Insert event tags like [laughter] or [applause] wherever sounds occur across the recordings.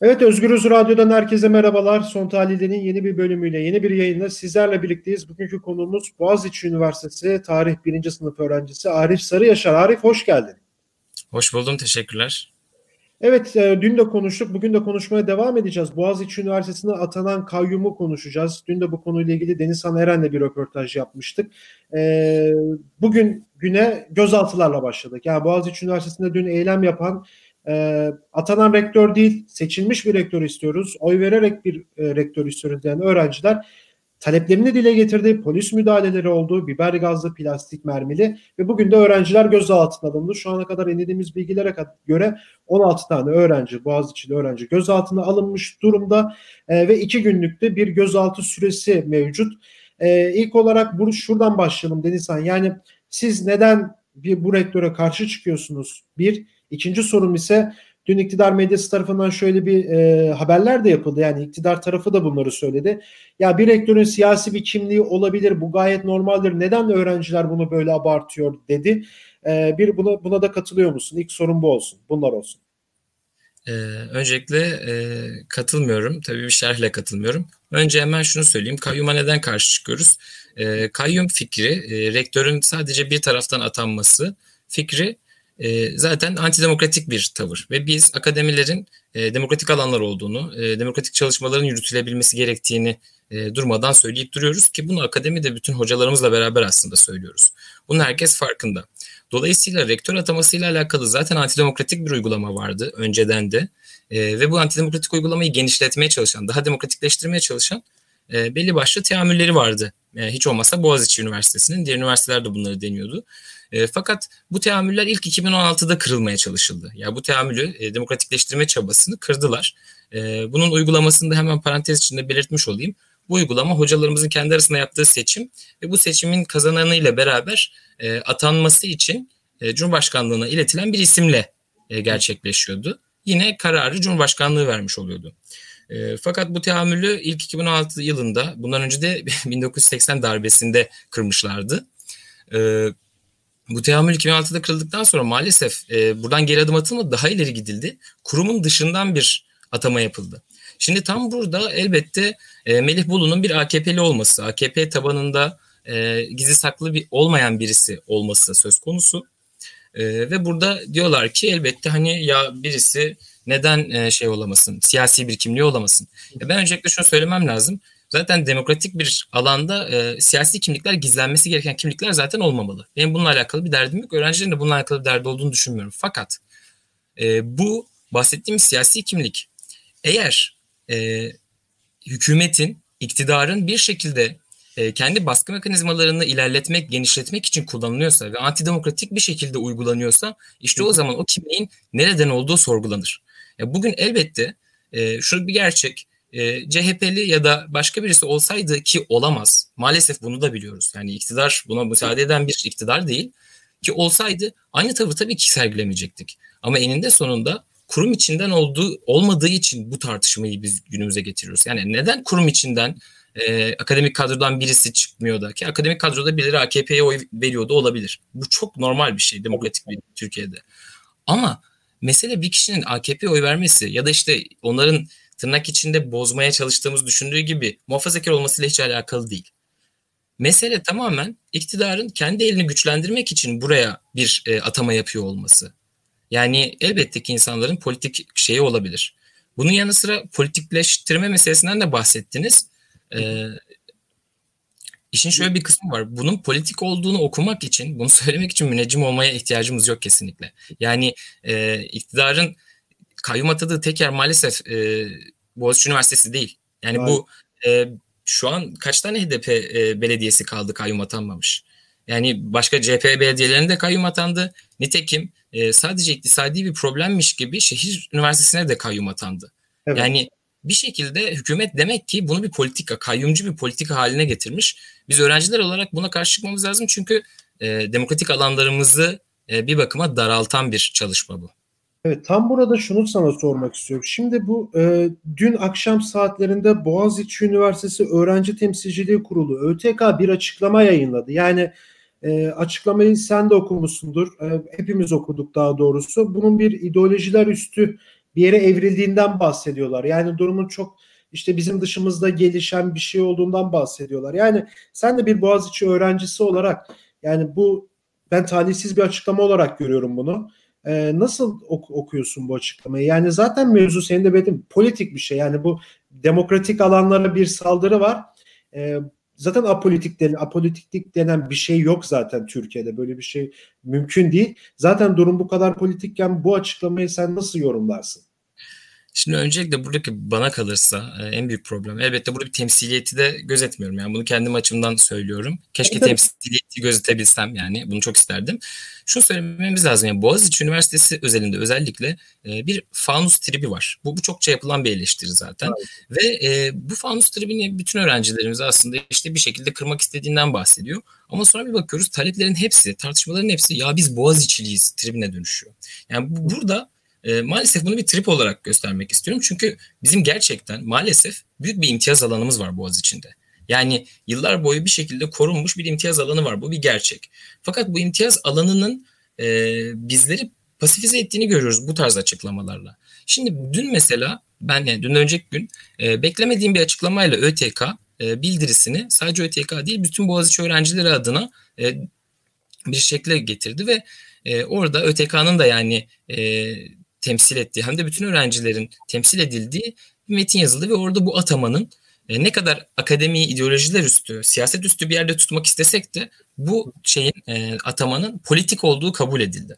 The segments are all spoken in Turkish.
Evet Özgürüz Radyo'dan herkese merhabalar. Son Tahlil'in yeni bir bölümüyle, yeni bir yayınla sizlerle birlikteyiz. Bugünkü konuğumuz Boğaziçi Üniversitesi Tarih 1. sınıf öğrencisi Arif Sarıyaşar. Arif hoş geldin. Hoş buldum, teşekkürler. Evet, e, dün de konuştuk, bugün de konuşmaya devam edeceğiz. Boğaziçi Üniversitesi'ne atanan kayyumu konuşacağız. Dün de bu konuyla ilgili Denizhan Eren'le bir röportaj yapmıştık. E, bugün güne gözaltılarla başladık. Yani Boğaziçi Üniversitesi'nde dün eylem yapan e, atanan rektör değil, seçilmiş bir rektör istiyoruz. Oy vererek bir e, rektör istiyoruz diyen öğrenciler taleplerini dile getirdi. Polis müdahaleleri oldu. Biber gazlı, plastik mermili ve bugün de öğrenciler gözaltına alındı. Şu ana kadar edindiğimiz bilgilere göre 16 tane öğrenci, Boğaziçi'li öğrenci gözaltına alınmış durumda e, ve iki günlükte bir gözaltı süresi mevcut. E, ilk olarak bu, şuradan başlayalım Denizhan. Yani siz neden bir bu rektöre karşı çıkıyorsunuz? Bir, İkinci sorum ise dün iktidar medyası tarafından şöyle bir e, haberler de yapıldı. Yani iktidar tarafı da bunları söyledi. Ya bir rektörün siyasi bir kimliği olabilir. Bu gayet normaldir. Neden öğrenciler bunu böyle abartıyor dedi. E, bir buna buna da katılıyor musun? İlk sorun bu olsun. Bunlar olsun. Ee, öncelikle e, katılmıyorum. Tabii bir şerhle katılmıyorum. Önce hemen şunu söyleyeyim. Kayyuma neden karşı çıkıyoruz? E, kayyum fikri, e, rektörün sadece bir taraftan atanması fikri e, zaten antidemokratik bir tavır ve biz akademilerin e, demokratik alanlar olduğunu, e, demokratik çalışmaların yürütülebilmesi gerektiğini e, durmadan söyleyip duruyoruz ki bunu akademide bütün hocalarımızla beraber aslında söylüyoruz. Bunun herkes farkında. Dolayısıyla rektör atamasıyla alakalı zaten antidemokratik bir uygulama vardı önceden de e, ve bu antidemokratik uygulamayı genişletmeye çalışan, daha demokratikleştirmeye çalışan e, belli başlı teamülleri vardı. E, hiç olmazsa Boğaziçi Üniversitesi'nin, diğer üniversiteler de bunları deniyordu. E, fakat bu teamüller ilk 2016'da kırılmaya çalışıldı. Ya yani bu teamülü e, demokratikleştirme çabasını kırdılar. E, bunun uygulamasını da hemen parantez içinde belirtmiş olayım. Bu uygulama hocalarımızın kendi arasında yaptığı seçim ve bu seçimin kazananıyla beraber e, atanması için e, Cumhurbaşkanlığına iletilen bir isimle e, gerçekleşiyordu. Yine kararı Cumhurbaşkanlığı vermiş oluyordu. E, fakat bu teamülü ilk 2016 yılında, bundan önce de [laughs] 1980 darbesinde kırmışlardı. E, bu teamül 2006'da kırıldıktan sonra maalesef e, buradan geri adım atılmadı, daha ileri gidildi. Kurumun dışından bir atama yapıldı. Şimdi tam burada elbette e, Melih Bulu'nun bir AKP'li olması, AKP tabanında e, gizli saklı bir olmayan birisi olması söz konusu. E, ve burada diyorlar ki elbette hani ya birisi neden e, şey olamasın, siyasi bir kimliği olamasın. Ya ben öncelikle şunu söylemem lazım. Zaten demokratik bir alanda e, siyasi kimlikler gizlenmesi gereken kimlikler zaten olmamalı. Benim bununla alakalı bir derdim yok. Öğrencilerin de bununla alakalı bir derdi olduğunu düşünmüyorum. Fakat e, bu bahsettiğim siyasi kimlik eğer e, hükümetin, iktidarın bir şekilde e, kendi baskı mekanizmalarını ilerletmek, genişletmek için kullanılıyorsa ve antidemokratik bir şekilde uygulanıyorsa işte o zaman o kimliğin nereden olduğu sorgulanır. Ya bugün elbette e, şu bir gerçek e, CHP'li ya da başka birisi olsaydı ki olamaz. Maalesef bunu da biliyoruz. Yani iktidar buna müsaade eden bir iktidar değil. Ki olsaydı aynı tavır tabii ki sergilemeyecektik. Ama eninde sonunda kurum içinden olduğu olmadığı için bu tartışmayı biz günümüze getiriyoruz. Yani neden kurum içinden e, akademik kadrodan birisi çıkmıyor da ki akademik kadroda birileri AKP'ye oy veriyordu olabilir. Bu çok normal bir şey demokratik bir Türkiye'de. Ama mesele bir kişinin AKP'ye oy vermesi ya da işte onların tırnak içinde bozmaya çalıştığımız düşündüğü gibi muhafazakar olmasıyla hiç alakalı değil. Mesele tamamen iktidarın kendi elini güçlendirmek için buraya bir e, atama yapıyor olması. Yani elbette ki insanların politik şeyi olabilir. Bunun yanı sıra politikleştirme meselesinden de bahsettiniz. Ee, işin şöyle bir kısmı var. Bunun politik olduğunu okumak için, bunu söylemek için müneccim olmaya ihtiyacımız yok kesinlikle. Yani e, iktidarın kayyum atadığı tek yer maalesef e, Boğaziçi Üniversitesi değil. Yani evet. bu e, şu an kaç tane HDP e, belediyesi kaldı kayyum atanmamış. Yani başka CHP belediyelerinde de kayyum atandı. Nitekim e, sadece iktisadi bir problemmiş gibi şehir üniversitesine de kayyum atandı. Evet. Yani bir şekilde hükümet demek ki bunu bir politika, kayyumcu bir politika haline getirmiş. Biz öğrenciler olarak buna karşı çıkmamız lazım çünkü e, demokratik alanlarımızı e, bir bakıma daraltan bir çalışma bu. Evet tam burada şunu sana sormak istiyorum. Şimdi bu e, dün akşam saatlerinde Boğaziçi Üniversitesi Öğrenci Temsilciliği Kurulu ÖTK bir açıklama yayınladı. Yani e, açıklamayı sen de okumuşsundur. E, hepimiz okuduk daha doğrusu. Bunun bir ideolojiler üstü bir yere evrildiğinden bahsediyorlar. Yani durumun çok işte bizim dışımızda gelişen bir şey olduğundan bahsediyorlar. Yani sen de bir Boğaziçi öğrencisi olarak yani bu ben talihsiz bir açıklama olarak görüyorum bunu. Ee, nasıl ok- okuyorsun bu açıklamayı? Yani zaten mevzu senin de benim politik bir şey. Yani bu demokratik alanlara bir saldırı var. Ee, zaten apolitik denen, apolitiklik denen bir şey yok zaten Türkiye'de. Böyle bir şey mümkün değil. Zaten durum bu kadar politikken bu açıklamayı sen nasıl yorumlarsın? Şimdi öncelikle buradaki bana kalırsa e, en büyük problem elbette burada bir temsiliyeti de gözetmiyorum. Yani bunu kendim açımdan söylüyorum. Keşke evet. temsiliyeti gözetebilsem yani bunu çok isterdim. Şunu söylememiz lazım yani Boğaziçi Üniversitesi özelinde özellikle e, bir fanus tribi var. Bu, bu çokça yapılan bir eleştiri zaten. Evet. Ve e, bu fanus tribini bütün öğrencilerimiz aslında işte bir şekilde kırmak istediğinden bahsediyor. Ama sonra bir bakıyoruz taleplerin hepsi, tartışmaların hepsi ya biz Boğaziçi'liyiz tribine dönüşüyor. Yani bu, burada e, maalesef bunu bir trip olarak göstermek istiyorum. Çünkü bizim gerçekten maalesef büyük bir imtiyaz alanımız var Boğaz içinde. Yani yıllar boyu bir şekilde korunmuş bir imtiyaz alanı var. Bu bir gerçek. Fakat bu imtiyaz alanının e, bizleri pasifize ettiğini görüyoruz bu tarz açıklamalarla. Şimdi dün mesela ben yani dün önceki gün e, beklemediğim bir açıklamayla ÖTK e, bildirisini sadece ÖTK değil bütün Boğaziçi öğrencileri adına e, bir şekle getirdi ve e, orada ÖTK'nın da yani e, temsil ettiği hem de bütün öğrencilerin temsil edildiği bir metin yazıldı ve orada bu atamanın e, ne kadar akademiyi ideolojiler üstü, siyaset üstü bir yerde tutmak istesek de bu şeyin e, atamanın politik olduğu kabul edildi.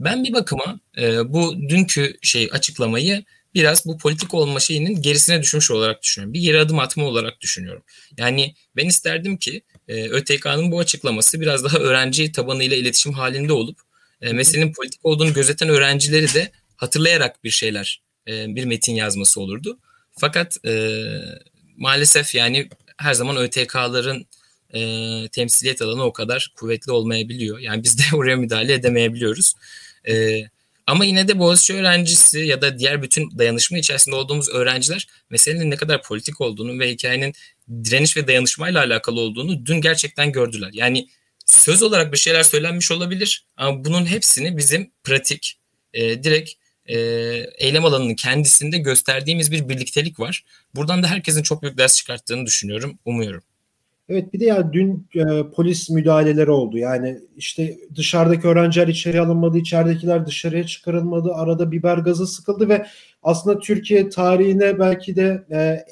Ben bir bakıma e, bu dünkü şey açıklamayı biraz bu politik olma şeyinin gerisine düşmüş olarak düşünüyorum. Bir geri adım atma olarak düşünüyorum. Yani ben isterdim ki e, ÖTK'nın bu açıklaması biraz daha öğrenci tabanıyla iletişim halinde olup meselenin politik olduğunu gözeten öğrencileri de hatırlayarak bir şeyler e, bir metin yazması olurdu. Fakat e, maalesef yani her zaman ÖTK'ların e, temsiliyet alanı o kadar kuvvetli olmayabiliyor. Yani biz de [laughs] oraya müdahale edemeyebiliyoruz. E, ama yine de Boğaziçi öğrencisi ya da diğer bütün dayanışma içerisinde olduğumuz öğrenciler meselenin ne kadar politik olduğunu ve hikayenin direniş ve dayanışmayla alakalı olduğunu dün gerçekten gördüler. Yani söz olarak bir şeyler söylenmiş olabilir ama bunun hepsini bizim pratik, e, direkt e, eylem alanının kendisinde gösterdiğimiz bir birliktelik var. Buradan da herkesin çok büyük ders çıkarttığını düşünüyorum, umuyorum. Evet bir de ya dün e, polis müdahaleleri oldu. Yani işte dışarıdaki öğrenciler içeri alınmadı, içeridekiler dışarıya çıkarılmadı. Arada biber gazı sıkıldı ve aslında Türkiye tarihine belki de e,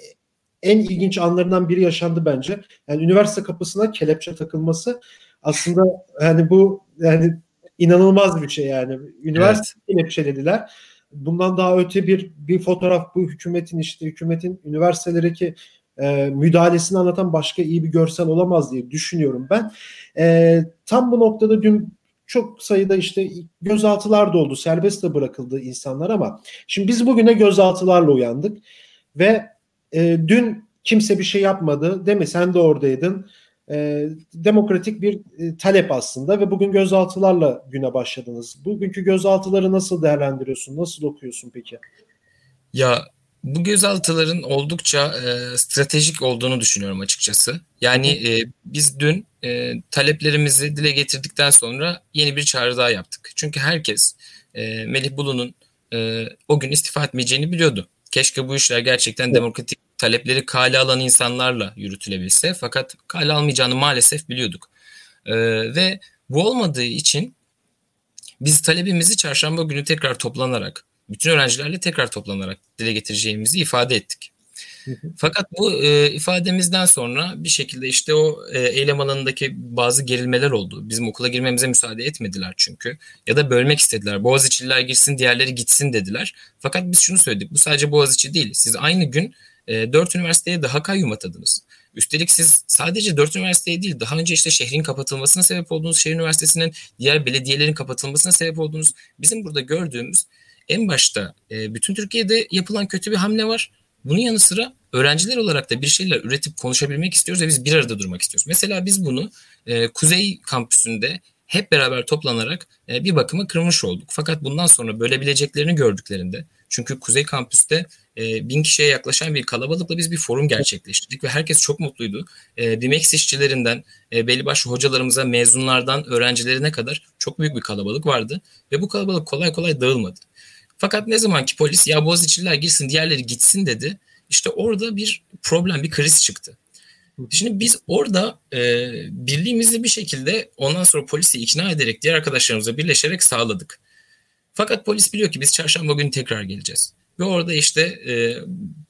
en ilginç anlarından biri yaşandı bence. Yani üniversite kapısına kelepçe takılması aslında yani bu yani inanılmaz bir şey yani. Üniversite evet. kelepçelediler. Bundan daha öte bir bir fotoğraf bu hükümetin işte hükümetin üniversitelerdeki e, müdahalesini anlatan başka iyi bir görsel olamaz diye düşünüyorum ben. E, tam bu noktada dün çok sayıda işte gözaltılar da oldu. Serbest de bırakıldı insanlar ama şimdi biz bugüne gözaltılarla uyandık ve e, dün kimse bir şey yapmadı değil mi? Sen de oradaydın e, demokratik bir e, talep aslında ve bugün gözaltılarla güne başladınız. Bugünkü gözaltıları nasıl değerlendiriyorsun? Nasıl okuyorsun peki? Ya bu gözaltıların oldukça e, stratejik olduğunu düşünüyorum açıkçası. Yani e, biz dün e, taleplerimizi dile getirdikten sonra yeni bir çağrı daha yaptık. Çünkü herkes e, Melih Bulu'nun e, o gün istifa etmeyeceğini biliyordu. Keşke bu işler gerçekten demokratik talepleri kale alan insanlarla yürütülebilse fakat kale almayacağını maalesef biliyorduk. Ee, ve bu olmadığı için biz talebimizi çarşamba günü tekrar toplanarak, bütün öğrencilerle tekrar toplanarak dile getireceğimizi ifade ettik. Fakat bu e, ifademizden sonra bir şekilde işte o e, eylem alanındaki bazı gerilmeler oldu. Bizim okula girmemize müsaade etmediler çünkü. Ya da bölmek istediler. Boğaziçi'liler girsin diğerleri gitsin dediler. Fakat biz şunu söyledik. Bu sadece Boğaziçi değil. Siz aynı gün e, 4 üniversiteye daha kayyum atadınız. Üstelik siz sadece 4 üniversiteye değil daha önce işte şehrin kapatılmasına sebep olduğunuz, şehir üniversitesinin diğer belediyelerin kapatılmasına sebep olduğunuz bizim burada gördüğümüz en başta e, bütün Türkiye'de yapılan kötü bir hamle var. Bunun yanı sıra öğrenciler olarak da bir şeyler üretip konuşabilmek istiyoruz ve biz bir arada durmak istiyoruz. Mesela biz bunu e, Kuzey kampüsünde hep beraber toplanarak e, bir bakıma kırmış olduk. Fakat bundan sonra bölebileceklerini gördüklerinde çünkü Kuzey Kampüs'te e, bin kişiye yaklaşan bir kalabalıkla biz bir forum gerçekleştirdik ve herkes çok mutluydu. E, BİMEX işçilerinden e, belli başlı hocalarımıza, mezunlardan öğrencilerine kadar çok büyük bir kalabalık vardı ve bu kalabalık kolay kolay dağılmadı. Fakat ne zaman ki polis ya Boğaziçi'liler girsin diğerleri gitsin dedi. İşte orada bir problem, bir kriz çıktı. Şimdi biz orada e, birliğimizi bir şekilde ondan sonra polisi ikna ederek diğer arkadaşlarımızla birleşerek sağladık. Fakat polis biliyor ki biz çarşamba günü tekrar geleceğiz. Ve orada işte e,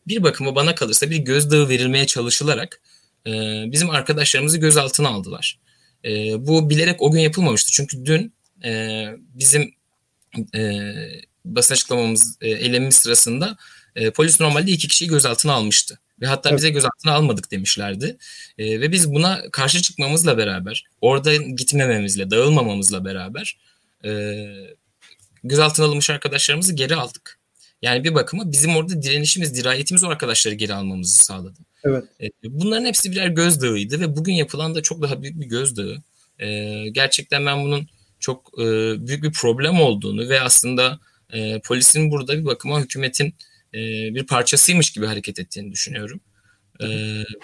bir bakıma bana kalırsa bir gözdağı verilmeye çalışılarak e, bizim arkadaşlarımızı gözaltına aldılar. E, bu bilerek o gün yapılmamıştı. Çünkü dün e, bizim e, basın açıklamamız, e, eylemimiz sırasında e, polis normalde iki kişiyi gözaltına almıştı. Ve hatta evet. bize gözaltına almadık demişlerdi. E, ve biz buna karşı çıkmamızla beraber, orada gitmememizle, dağılmamamızla beraber e, gözaltına alınmış arkadaşlarımızı geri aldık. Yani bir bakıma bizim orada direnişimiz, dirayetimiz o arkadaşları geri almamızı sağladı. Evet. E, bunların hepsi birer gözdağıydı ve bugün yapılan da çok daha büyük bir gözdağı. E, gerçekten ben bunun çok e, büyük bir problem olduğunu ve aslında e, polisin burada bir bakıma hükümetin e, bir parçasıymış gibi hareket ettiğini düşünüyorum. E,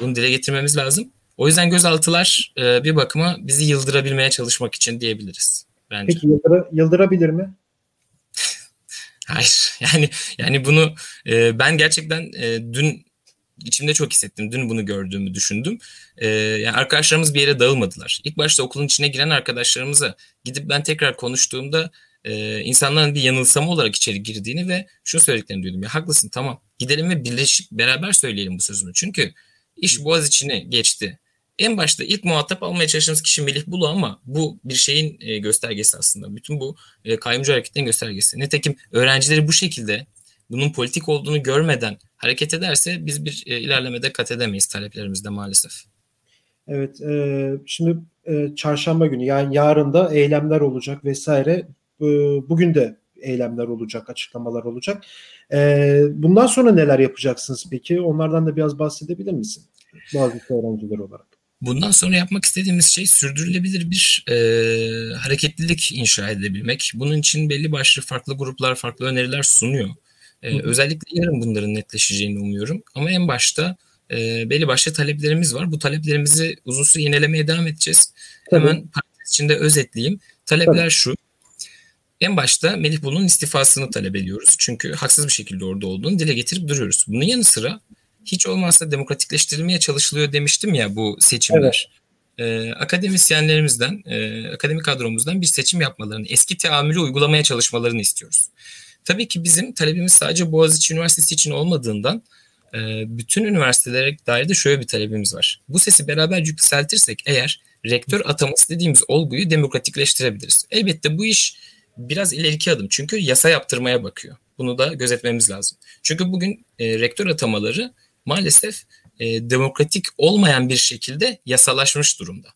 bunu dile getirmemiz lazım. O yüzden gözaltılar e, bir bakıma bizi yıldırabilmeye çalışmak için diyebiliriz. Bence. Peki yıldıra, yıldırabilir mi? [laughs] Hayır. Yani yani bunu e, ben gerçekten e, dün içimde çok hissettim. Dün bunu gördüğümü düşündüm. E, yani arkadaşlarımız bir yere dağılmadılar. İlk başta okulun içine giren arkadaşlarımıza gidip ben tekrar konuştuğumda e, insanların bir yanılsama olarak içeri girdiğini ve şunu söylediklerini duydum. Ya haklısın tamam gidelim ve birleşip beraber söyleyelim bu sözünü. Çünkü iş boğaz içine geçti. En başta ilk muhatap almaya çalıştığımız kişi Melih Bulu ama bu bir şeyin e, göstergesi aslında. Bütün bu e, kayyumcu hareketlerin göstergesi. Nitekim öğrencileri bu şekilde bunun politik olduğunu görmeden hareket ederse biz bir e, ilerlemede kat edemeyiz taleplerimizde maalesef. Evet, e, şimdi e, çarşamba günü yani yarın da eylemler olacak vesaire. E, bugün de eylemler olacak, açıklamalar olacak. E, bundan sonra neler yapacaksınız peki? Onlardan da biraz bahsedebilir misin? Bazı öğrenciler olarak. Bundan sonra yapmak istediğimiz şey sürdürülebilir bir e, hareketlilik inşa edebilmek. Bunun için belli başlı farklı gruplar, farklı öneriler sunuyor. E, özellikle yarın bunların netleşeceğini umuyorum. Ama en başta e, belli başlı taleplerimiz var. Bu taleplerimizi uzun süre yenilemeye devam edeceğiz. Tabii. Hemen parantez içinde özetleyeyim. Talepler Tabii. şu. En başta Melih Bulu'nun istifasını talep ediyoruz. Çünkü haksız bir şekilde orada olduğunu dile getirip duruyoruz. Bunun yanı sıra hiç olmazsa demokratikleştirilmeye çalışılıyor demiştim ya bu seçimler. Evet. Ee, akademisyenlerimizden, e, akademik kadromuzdan bir seçim yapmalarını, eski teamülü uygulamaya çalışmalarını istiyoruz. Tabii ki bizim talebimiz sadece Boğaziçi Üniversitesi için olmadığından e, bütün üniversitelere dair de şöyle bir talebimiz var. Bu sesi beraber yükseltirsek eğer rektör ataması dediğimiz olguyu demokratikleştirebiliriz. Elbette bu iş biraz ileriki adım çünkü yasa yaptırmaya bakıyor. Bunu da gözetmemiz lazım. Çünkü bugün e, rektör atamaları maalesef e, demokratik olmayan bir şekilde yasalaşmış durumda.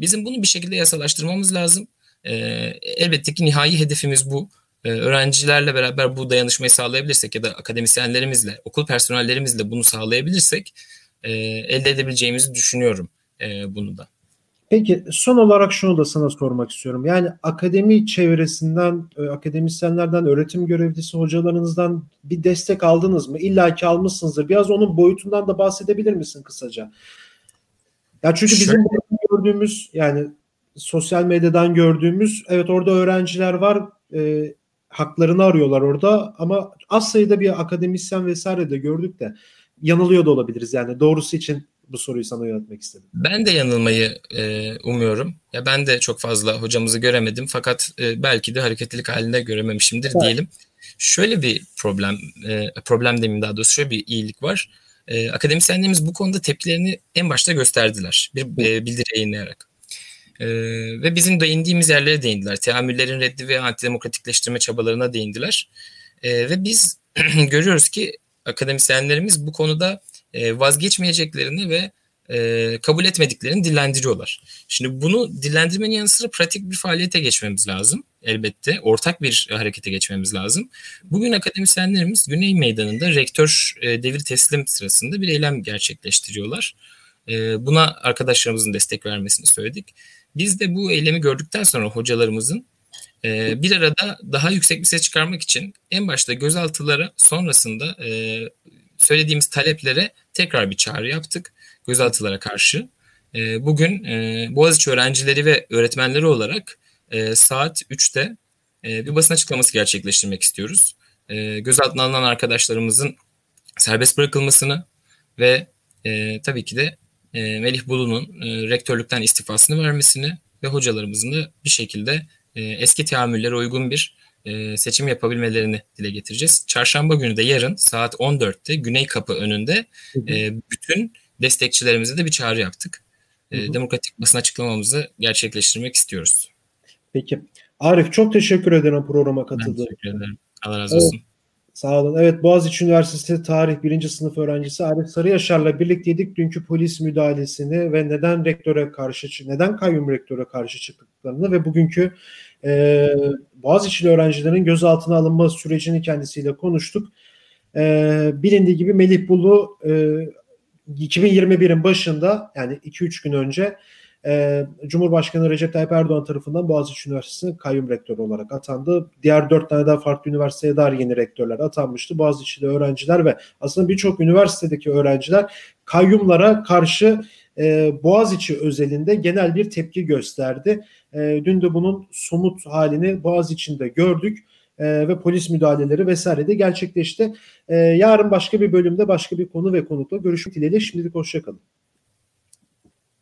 Bizim bunu bir şekilde yasalaştırmamız lazım. E, elbette ki nihai hedefimiz bu. E, öğrencilerle beraber bu dayanışmayı sağlayabilirsek ya da akademisyenlerimizle, okul personellerimizle bunu sağlayabilirsek e, elde edebileceğimizi düşünüyorum e, bunu da. Peki son olarak şunu da sana sormak istiyorum. Yani akademi çevresinden, e, akademisyenlerden, öğretim görevlisi hocalarınızdan bir destek aldınız mı? İlla ki almışsınızdır. Biraz onun boyutundan da bahsedebilir misin kısaca? Ya çünkü bizim Şöyle. gördüğümüz yani sosyal medyadan gördüğümüz evet orada öğrenciler var e, haklarını arıyorlar orada ama az sayıda bir akademisyen vesaire de gördük de yanılıyor da olabiliriz yani doğrusu için bu soruyu sana yönetmek istedim. Ben de yanılmayı e, umuyorum. Ya ben de çok fazla hocamızı göremedim fakat e, belki de hareketlilik halinde görememişimdir evet. diyelim. Şöyle bir problem, e, problem demeyeyim daha doğrusu şöyle bir iyilik var. E, akademisyenlerimiz bu konuda tepkilerini en başta gösterdiler bir e, bildiri yayınlayarak. E, ve bizim değindiğimiz yerlere değindiler. Teamüllerin reddi ve antidemokratikleştirme çabalarına değindiler. E, ve biz [clears throat] görüyoruz ki akademisyenlerimiz bu konuda e, vazgeçmeyeceklerini ve e, kabul etmediklerini dillendiriyorlar. Şimdi bunu dillendirmenin yanı sıra pratik bir faaliyete geçmemiz lazım elbette. Ortak bir harekete geçmemiz lazım. Bugün akademisyenlerimiz Güney Meydanı'nda rektör e, devir teslim sırasında bir eylem gerçekleştiriyorlar. E, buna arkadaşlarımızın destek vermesini söyledik. Biz de bu eylemi gördükten sonra hocalarımızın e, bir arada daha yüksek bir ses çıkarmak için en başta gözaltılara sonrasında e, söylediğimiz taleplere tekrar bir çağrı yaptık gözaltılara karşı. E, bugün e, Boğaziçi öğrencileri ve öğretmenleri olarak e, saat 3'te e, bir basın açıklaması gerçekleştirmek istiyoruz. e, gözaltına alınan arkadaşlarımızın serbest bırakılmasını ve e, tabii ki de e, Melih Bulu'nun e, rektörlükten istifasını vermesini ve hocalarımızın da bir şekilde e, eski teamüllere uygun bir e, seçim yapabilmelerini dile getireceğiz. Çarşamba günü de yarın saat 14'te Güney Kapı önünde e, bütün destekçilerimize de bir çağrı yaptık. E, demokratik basın açıklamamızı gerçekleştirmek istiyoruz. Peki. Arif çok teşekkür ederim programa katıldığın için. teşekkür ederim. Allah razı olsun. Evet. Sağ olun. Evet Boğaziçi Üniversitesi Tarih 1. sınıf öğrencisi Arif Sarıyaşar'la birlikteydik. Dünkü polis müdahalesini ve neden rektöre karşı neden kayyum rektöre karşı çıktıklarını ve bugünkü e, Boğaziçi'li öğrencilerin gözaltına alınma sürecini kendisiyle konuştuk. E, bilindiği gibi Melih Bulu e, 2021'in başında yani 2-3 gün önce e, Cumhurbaşkanı Recep Tayyip Erdoğan tarafından Boğaziçi Üniversitesi'nin kayyum rektörü olarak atandı. Diğer dört tane daha farklı üniversiteye dair yeni rektörler atanmıştı. Boğaziçi'de öğrenciler ve aslında birçok üniversitedeki öğrenciler kayyumlara karşı e, Boğaziçi özelinde genel bir tepki gösterdi. E, dün de bunun somut halini Boğaziçi'nde gördük e, ve polis müdahaleleri vesaire de gerçekleşti. E, yarın başka bir bölümde başka bir konu ve konukla görüşmek dileğiyle şimdilik hoşçakalın.